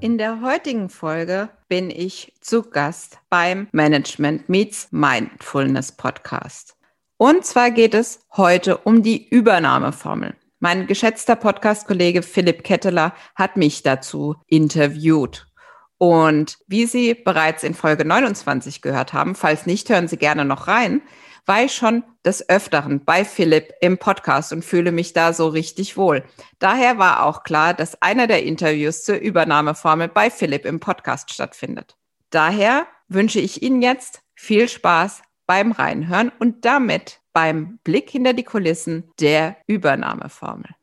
In der heutigen Folge bin ich zu Gast beim Management Meets Mindfulness Podcast. Und zwar geht es heute um die Übernahmeformel. Mein geschätzter Podcast-Kollege Philipp Ketteler hat mich dazu interviewt. Und wie Sie bereits in Folge 29 gehört haben, falls nicht, hören Sie gerne noch rein, war schon des Öfteren bei Philipp im Podcast und fühle mich da so richtig wohl. Daher war auch klar, dass einer der Interviews zur Übernahmeformel bei Philipp im Podcast stattfindet. Daher wünsche ich Ihnen jetzt viel Spaß beim Reinhören und damit beim Blick hinter die Kulissen der Übernahmeformel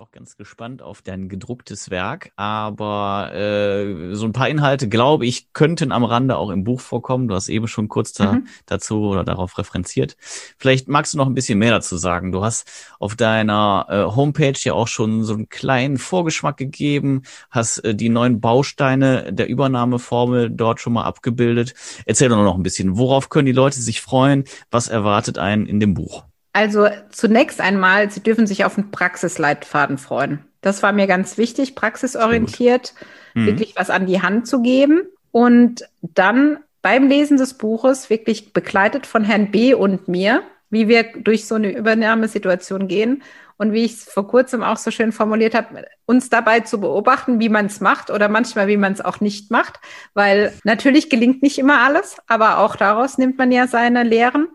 auch ganz gespannt auf dein gedrucktes Werk, aber äh, so ein paar Inhalte, glaube ich, könnten am Rande auch im Buch vorkommen. Du hast eben schon kurz da, mhm. dazu oder darauf referenziert. Vielleicht magst du noch ein bisschen mehr dazu sagen. Du hast auf deiner äh, Homepage ja auch schon so einen kleinen Vorgeschmack gegeben, hast äh, die neuen Bausteine der Übernahmeformel dort schon mal abgebildet. Erzähl doch noch ein bisschen, worauf können die Leute sich freuen? Was erwartet einen in dem Buch? Also zunächst einmal, Sie dürfen sich auf einen Praxisleitfaden freuen. Das war mir ganz wichtig, praxisorientiert, mhm. wirklich was an die Hand zu geben. Und dann beim Lesen des Buches wirklich begleitet von Herrn B. und mir, wie wir durch so eine Übernahmesituation gehen und wie ich es vor kurzem auch so schön formuliert habe, uns dabei zu beobachten, wie man es macht oder manchmal, wie man es auch nicht macht, weil natürlich gelingt nicht immer alles, aber auch daraus nimmt man ja seine Lehren.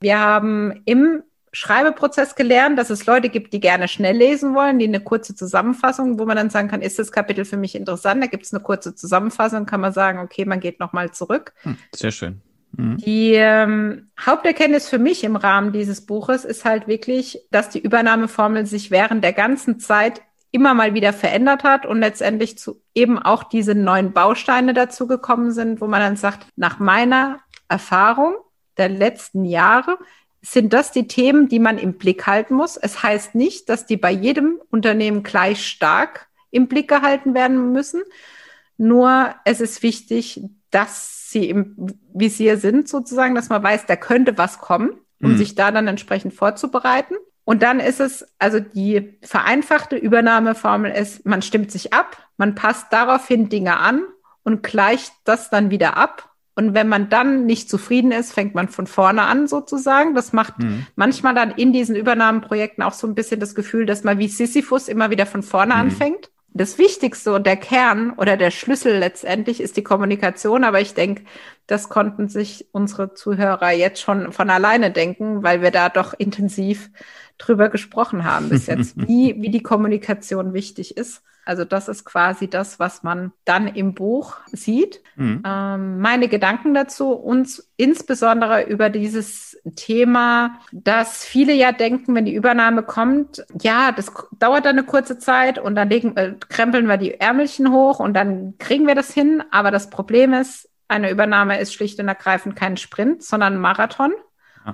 Wir haben im Schreibeprozess gelernt, dass es Leute gibt, die gerne schnell lesen wollen, die eine kurze Zusammenfassung, wo man dann sagen kann, ist das Kapitel für mich interessant? Da gibt es eine kurze Zusammenfassung, kann man sagen, okay, man geht nochmal zurück. Hm, sehr schön. Mhm. Die ähm, Haupterkenntnis für mich im Rahmen dieses Buches ist halt wirklich, dass die Übernahmeformel sich während der ganzen Zeit immer mal wieder verändert hat und letztendlich zu eben auch diese neuen Bausteine dazu gekommen sind, wo man dann sagt, nach meiner Erfahrung der letzten Jahre sind das die Themen, die man im Blick halten muss. Es heißt nicht, dass die bei jedem Unternehmen gleich stark im Blick gehalten werden müssen. Nur es ist wichtig, dass sie im Visier sind, sozusagen, dass man weiß, da könnte was kommen, um mhm. sich da dann entsprechend vorzubereiten. Und dann ist es, also die vereinfachte Übernahmeformel ist, man stimmt sich ab, man passt daraufhin Dinge an und gleicht das dann wieder ab und wenn man dann nicht zufrieden ist, fängt man von vorne an sozusagen. Das macht mhm. manchmal dann in diesen Übernahmeprojekten auch so ein bisschen das Gefühl, dass man wie Sisyphus immer wieder von vorne mhm. anfängt. Das Wichtigste und der Kern oder der Schlüssel letztendlich ist die Kommunikation. Aber ich denke, das konnten sich unsere Zuhörer jetzt schon von alleine denken, weil wir da doch intensiv drüber gesprochen haben bis jetzt, wie, wie die Kommunikation wichtig ist. Also das ist quasi das, was man dann im Buch sieht. Mhm. Ähm, meine Gedanken dazu uns insbesondere über dieses Thema, dass viele ja denken, wenn die Übernahme kommt, ja, das dauert dann eine kurze Zeit und dann legen, äh, krempeln wir die Ärmelchen hoch und dann kriegen wir das hin. Aber das Problem ist, eine Übernahme ist schlicht und ergreifend kein Sprint, sondern ein Marathon.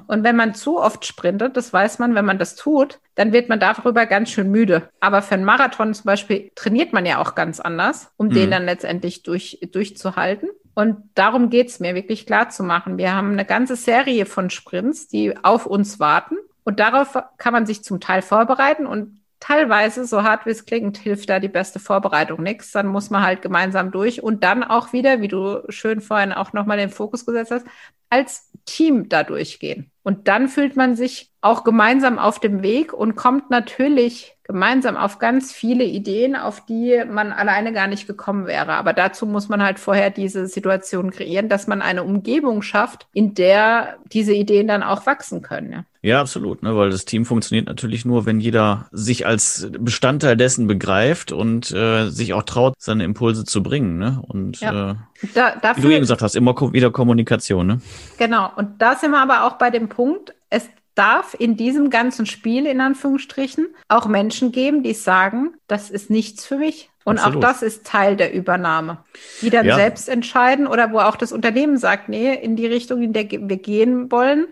Und wenn man zu oft sprintet, das weiß man, wenn man das tut, dann wird man darüber ganz schön müde. Aber für einen Marathon zum Beispiel trainiert man ja auch ganz anders, um mhm. den dann letztendlich durch, durchzuhalten. Und darum geht's mir, wirklich klar zu machen. Wir haben eine ganze Serie von Sprints, die auf uns warten. Und darauf kann man sich zum Teil vorbereiten und teilweise, so hart wie es klingt, hilft da die beste Vorbereitung nichts. Dann muss man halt gemeinsam durch und dann auch wieder, wie du schön vorhin auch nochmal den Fokus gesetzt hast, als Team da durchgehen. Und dann fühlt man sich auch gemeinsam auf dem Weg und kommt natürlich gemeinsam auf ganz viele Ideen, auf die man alleine gar nicht gekommen wäre. Aber dazu muss man halt vorher diese Situation kreieren, dass man eine Umgebung schafft, in der diese Ideen dann auch wachsen können. Ja. Ja, absolut, ne, weil das Team funktioniert natürlich nur, wenn jeder sich als Bestandteil dessen begreift und äh, sich auch traut, seine Impulse zu bringen. Ne? Und ja. äh, da, dafür, wie du eben gesagt hast, immer wieder Kommunikation. Ne? Genau, und da sind wir aber auch bei dem Punkt, es darf in diesem ganzen Spiel, in Anführungsstrichen, auch Menschen geben, die sagen, das ist nichts für mich. Und Absolut. auch das ist Teil der Übernahme. Die dann ja. selbst entscheiden oder wo auch das Unternehmen sagt, nee, in die Richtung, in der wir gehen wollen,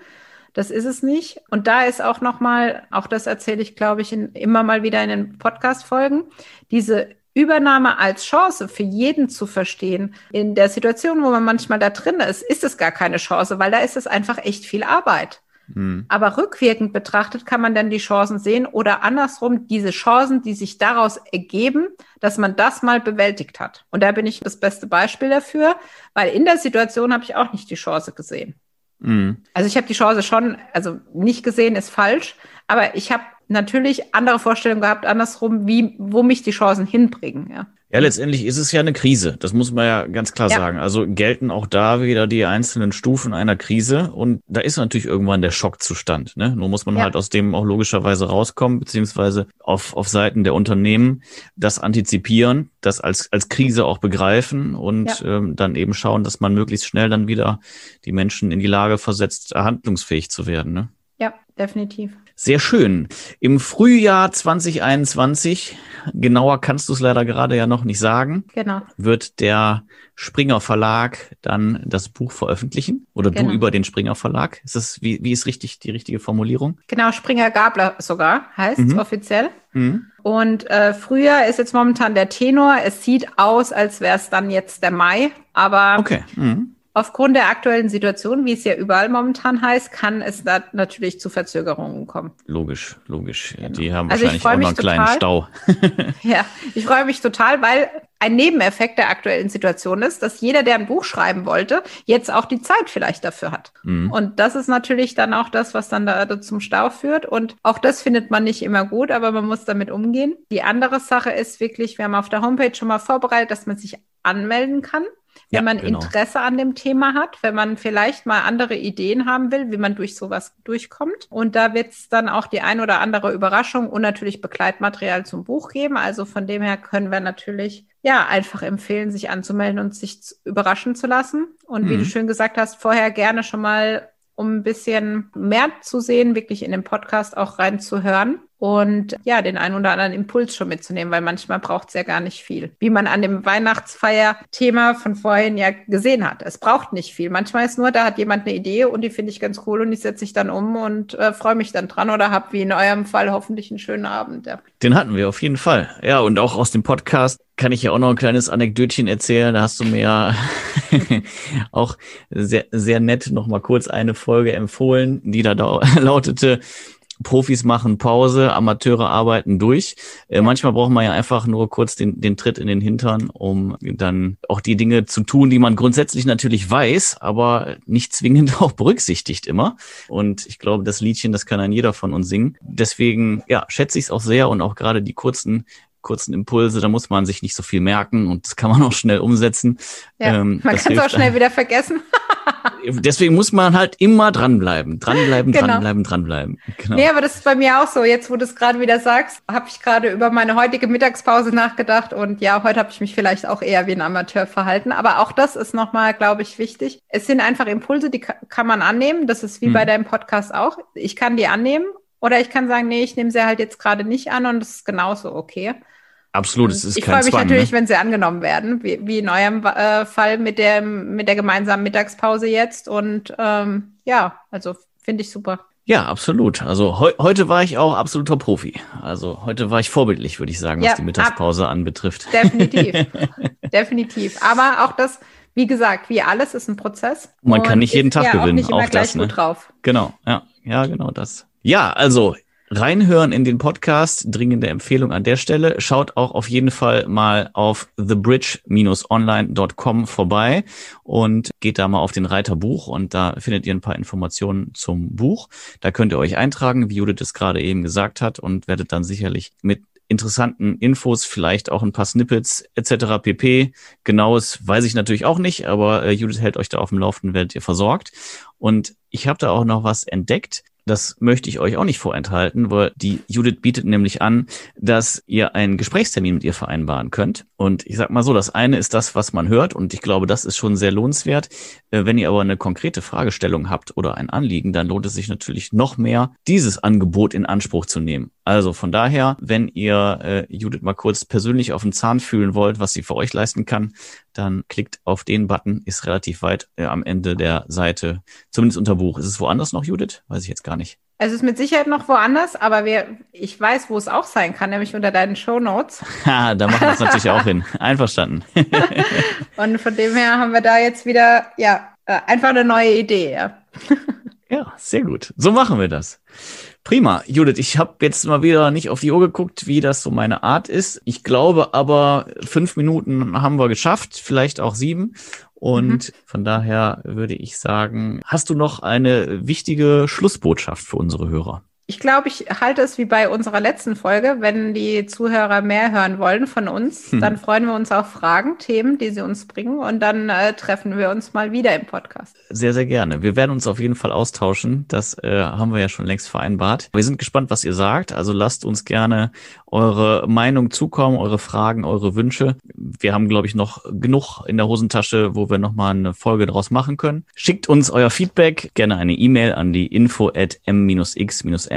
das ist es nicht. Und da ist auch nochmal, auch das erzähle ich, glaube ich, in, immer mal wieder in den Podcast-Folgen, diese Übernahme als Chance für jeden zu verstehen. In der Situation, wo man manchmal da drin ist, ist es gar keine Chance, weil da ist es einfach echt viel Arbeit. Mhm. Aber rückwirkend betrachtet kann man dann die Chancen sehen oder andersrum diese Chancen, die sich daraus ergeben, dass man das mal bewältigt hat. Und da bin ich das beste Beispiel dafür, weil in der Situation habe ich auch nicht die Chance gesehen. Mhm. Also ich habe die Chance schon, also nicht gesehen ist falsch, aber ich habe natürlich andere Vorstellungen gehabt, andersrum, wie, wo mich die Chancen hinbringen. Ja. Ja, letztendlich ist es ja eine Krise. Das muss man ja ganz klar ja. sagen. Also gelten auch da wieder die einzelnen Stufen einer Krise. Und da ist natürlich irgendwann der Schockzustand. Ne? Nur muss man ja. halt aus dem auch logischerweise rauskommen, beziehungsweise auf, auf Seiten der Unternehmen das antizipieren, das als, als Krise auch begreifen und ja. ähm, dann eben schauen, dass man möglichst schnell dann wieder die Menschen in die Lage versetzt, handlungsfähig zu werden. Ne? Ja, definitiv. Sehr schön. Im Frühjahr 2021, genauer kannst du es leider gerade ja noch nicht sagen, genau. wird der Springer Verlag dann das Buch veröffentlichen oder genau. du über den Springer Verlag. Ist das, wie, wie ist richtig die richtige Formulierung? Genau, Springer Gabler sogar heißt mhm. offiziell. Mhm. Und äh, früher ist jetzt momentan der Tenor. Es sieht aus, als wäre es dann jetzt der Mai, aber okay. Mhm. Aufgrund der aktuellen Situation, wie es ja überall momentan heißt, kann es da natürlich zu Verzögerungen kommen. Logisch, logisch. Genau. Die haben also wahrscheinlich auch noch einen total, kleinen Stau. ja, ich freue mich total, weil ein Nebeneffekt der aktuellen Situation ist, dass jeder, der ein Buch schreiben wollte, jetzt auch die Zeit vielleicht dafür hat. Mhm. Und das ist natürlich dann auch das, was dann da zum Stau führt. Und auch das findet man nicht immer gut, aber man muss damit umgehen. Die andere Sache ist wirklich, wir haben auf der Homepage schon mal vorbereitet, dass man sich anmelden kann wenn ja, man genau. Interesse an dem Thema hat, wenn man vielleicht mal andere Ideen haben will, wie man durch sowas durchkommt. Und da wird es dann auch die ein oder andere Überraschung und natürlich Begleitmaterial zum Buch geben. Also von dem her können wir natürlich ja einfach empfehlen, sich anzumelden und sich überraschen zu lassen. Und mhm. wie du mhm. schön gesagt hast, vorher gerne schon mal um ein bisschen mehr zu sehen, wirklich in den Podcast auch reinzuhören und ja, den einen oder anderen Impuls schon mitzunehmen, weil manchmal braucht es ja gar nicht viel. Wie man an dem Weihnachtsfeier-Thema von vorhin ja gesehen hat. Es braucht nicht viel. Manchmal ist nur, da hat jemand eine Idee und die finde ich ganz cool und die setze ich dann um und äh, freue mich dann dran oder habe wie in eurem Fall hoffentlich einen schönen Abend. Ja. Den hatten wir auf jeden Fall. Ja, und auch aus dem Podcast kann ich ja auch noch ein kleines Anekdötchen erzählen. Da hast du mir auch sehr, sehr nett noch mal kurz eine Folge empfohlen, die da lautete, Profis machen Pause, Amateure arbeiten durch. Äh, manchmal braucht man ja einfach nur kurz den, den Tritt in den Hintern, um dann auch die Dinge zu tun, die man grundsätzlich natürlich weiß, aber nicht zwingend auch berücksichtigt immer. Und ich glaube, das Liedchen, das kann ein jeder von uns singen. Deswegen, ja, schätze ich es auch sehr und auch gerade die kurzen kurzen Impulse, da muss man sich nicht so viel merken und das kann man auch schnell umsetzen. Ja, ähm, man kann es auch schnell wieder vergessen. Deswegen muss man halt immer dranbleiben, dranbleiben, genau. dranbleiben, dranbleiben. Genau. Nee, aber das ist bei mir auch so. Jetzt, wo du es gerade wieder sagst, habe ich gerade über meine heutige Mittagspause nachgedacht und ja, heute habe ich mich vielleicht auch eher wie ein Amateur verhalten. Aber auch das ist nochmal, glaube ich, wichtig. Es sind einfach Impulse, die kann man annehmen. Das ist wie hm. bei deinem Podcast auch. Ich kann die annehmen oder ich kann sagen, nee, ich nehme sie halt jetzt gerade nicht an und das ist genauso okay. Absolut, es ist ich kein freue mich Zwang, natürlich, ne? wenn sie angenommen werden, wie, wie in eurem äh, Fall mit der, mit der gemeinsamen Mittagspause jetzt. Und ähm, ja, also finde ich super. Ja, absolut. Also heu heute war ich auch absoluter Profi. Also heute war ich vorbildlich, würde ich sagen, was ja, die Mittagspause anbetrifft. Definitiv. definitiv. Aber auch das, wie gesagt, wie alles ist ein Prozess. Man kann nicht jeden Tag ja gewinnen. Auch, nicht immer auch das, ne? gut drauf. Genau, ja, ja, genau das. Ja, also Reinhören in den Podcast, dringende Empfehlung an der Stelle. Schaut auch auf jeden Fall mal auf thebridge-online.com vorbei und geht da mal auf den Reiter Buch und da findet ihr ein paar Informationen zum Buch. Da könnt ihr euch eintragen, wie Judith es gerade eben gesagt hat und werdet dann sicherlich mit interessanten Infos, vielleicht auch ein paar Snippets etc. pp. Genaues weiß ich natürlich auch nicht, aber äh, Judith hält euch da auf dem Laufenden, werdet ihr versorgt. Und ich habe da auch noch was entdeckt. Das möchte ich euch auch nicht vorenthalten, weil die Judith bietet nämlich an, dass ihr einen Gesprächstermin mit ihr vereinbaren könnt. Und ich sag mal so, das eine ist das, was man hört und ich glaube, das ist schon sehr lohnenswert. Äh, wenn ihr aber eine konkrete Fragestellung habt oder ein Anliegen, dann lohnt es sich natürlich noch mehr, dieses Angebot in Anspruch zu nehmen. Also von daher, wenn ihr äh, Judith mal kurz persönlich auf den Zahn fühlen wollt, was sie für euch leisten kann, dann klickt auf den Button, ist relativ weit äh, am Ende der Seite, zumindest unter Buch. Ist es woanders noch, Judith? Weiß ich jetzt gar nicht. Es ist mit Sicherheit noch woanders, aber wir, ich weiß, wo es auch sein kann, nämlich unter deinen Show Notes. Ha, da machen wir es natürlich auch hin. Einverstanden. Und von dem her haben wir da jetzt wieder, ja, äh, einfach eine neue Idee. Ja, ja sehr gut. So machen wir das. Prima, Judith, ich habe jetzt mal wieder nicht auf die Uhr geguckt, wie das so meine Art ist. Ich glaube aber, fünf Minuten haben wir geschafft, vielleicht auch sieben. Und mhm. von daher würde ich sagen, hast du noch eine wichtige Schlussbotschaft für unsere Hörer? Ich glaube, ich halte es wie bei unserer letzten Folge. Wenn die Zuhörer mehr hören wollen von uns, hm. dann freuen wir uns auf Fragen, Themen, die sie uns bringen. Und dann äh, treffen wir uns mal wieder im Podcast. Sehr, sehr gerne. Wir werden uns auf jeden Fall austauschen. Das äh, haben wir ja schon längst vereinbart. Wir sind gespannt, was ihr sagt. Also lasst uns gerne eure Meinung zukommen, eure Fragen, eure Wünsche. Wir haben, glaube ich, noch genug in der Hosentasche, wo wir nochmal eine Folge draus machen können. Schickt uns euer Feedback, gerne eine E-Mail an die info at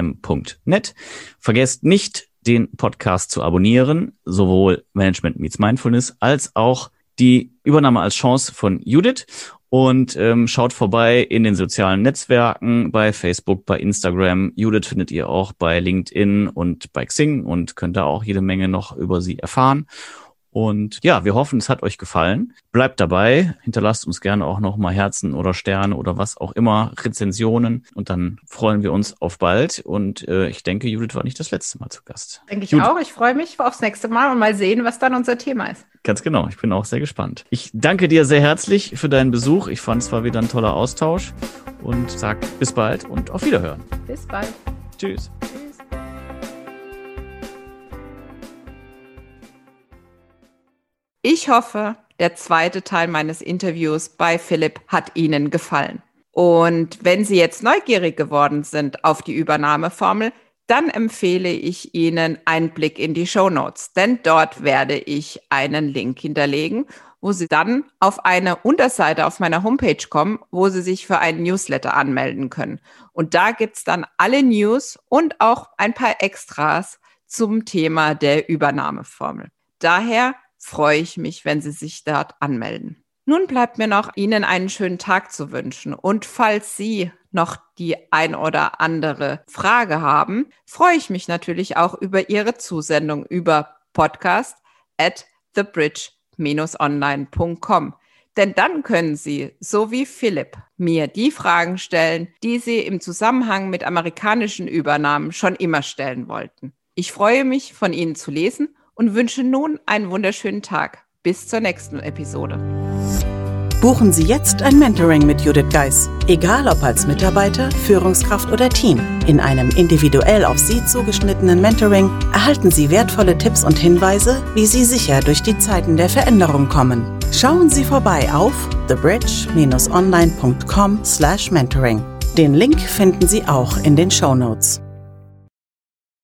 m-x-m.net. Vergesst nicht, den Podcast zu abonnieren, sowohl Management Meets Mindfulness als auch die Übernahme als Chance von Judith und ähm, schaut vorbei in den sozialen Netzwerken, bei Facebook, bei Instagram. Judith findet ihr auch bei LinkedIn und bei Xing und könnt da auch jede Menge noch über sie erfahren. Und ja, wir hoffen, es hat euch gefallen. Bleibt dabei, hinterlasst uns gerne auch noch mal Herzen oder Sterne oder was auch immer, Rezensionen. Und dann freuen wir uns auf bald. Und äh, ich denke, Judith war nicht das letzte Mal zu Gast. Denke ich Judith. auch. Ich freue mich aufs nächste Mal und mal sehen, was dann unser Thema ist. Ganz genau. Ich bin auch sehr gespannt. Ich danke dir sehr herzlich für deinen Besuch. Ich fand es war wieder ein toller Austausch und sag bis bald und auf Wiederhören. Bis bald. Tschüss. Ich hoffe, der zweite Teil meines Interviews bei Philipp hat Ihnen gefallen. Und wenn Sie jetzt neugierig geworden sind auf die Übernahmeformel, dann empfehle ich Ihnen einen Blick in die Show Notes, denn dort werde ich einen Link hinterlegen, wo Sie dann auf eine Unterseite auf meiner Homepage kommen, wo Sie sich für einen Newsletter anmelden können. Und da gibt's dann alle News und auch ein paar Extras zum Thema der Übernahmeformel. Daher freue ich mich, wenn Sie sich dort anmelden. Nun bleibt mir noch Ihnen einen schönen Tag zu wünschen. Und falls Sie noch die ein oder andere Frage haben, freue ich mich natürlich auch über Ihre Zusendung über podcast at thebridge-online.com. Denn dann können Sie, so wie Philipp, mir die Fragen stellen, die Sie im Zusammenhang mit amerikanischen Übernahmen schon immer stellen wollten. Ich freue mich, von Ihnen zu lesen und wünsche nun einen wunderschönen Tag. Bis zur nächsten Episode. Buchen Sie jetzt ein Mentoring mit Judith Geis. Egal ob als Mitarbeiter, Führungskraft oder Team. In einem individuell auf Sie zugeschnittenen Mentoring erhalten Sie wertvolle Tipps und Hinweise, wie Sie sicher durch die Zeiten der Veränderung kommen. Schauen Sie vorbei auf thebridge-online.com/mentoring. Den Link finden Sie auch in den Show Notes.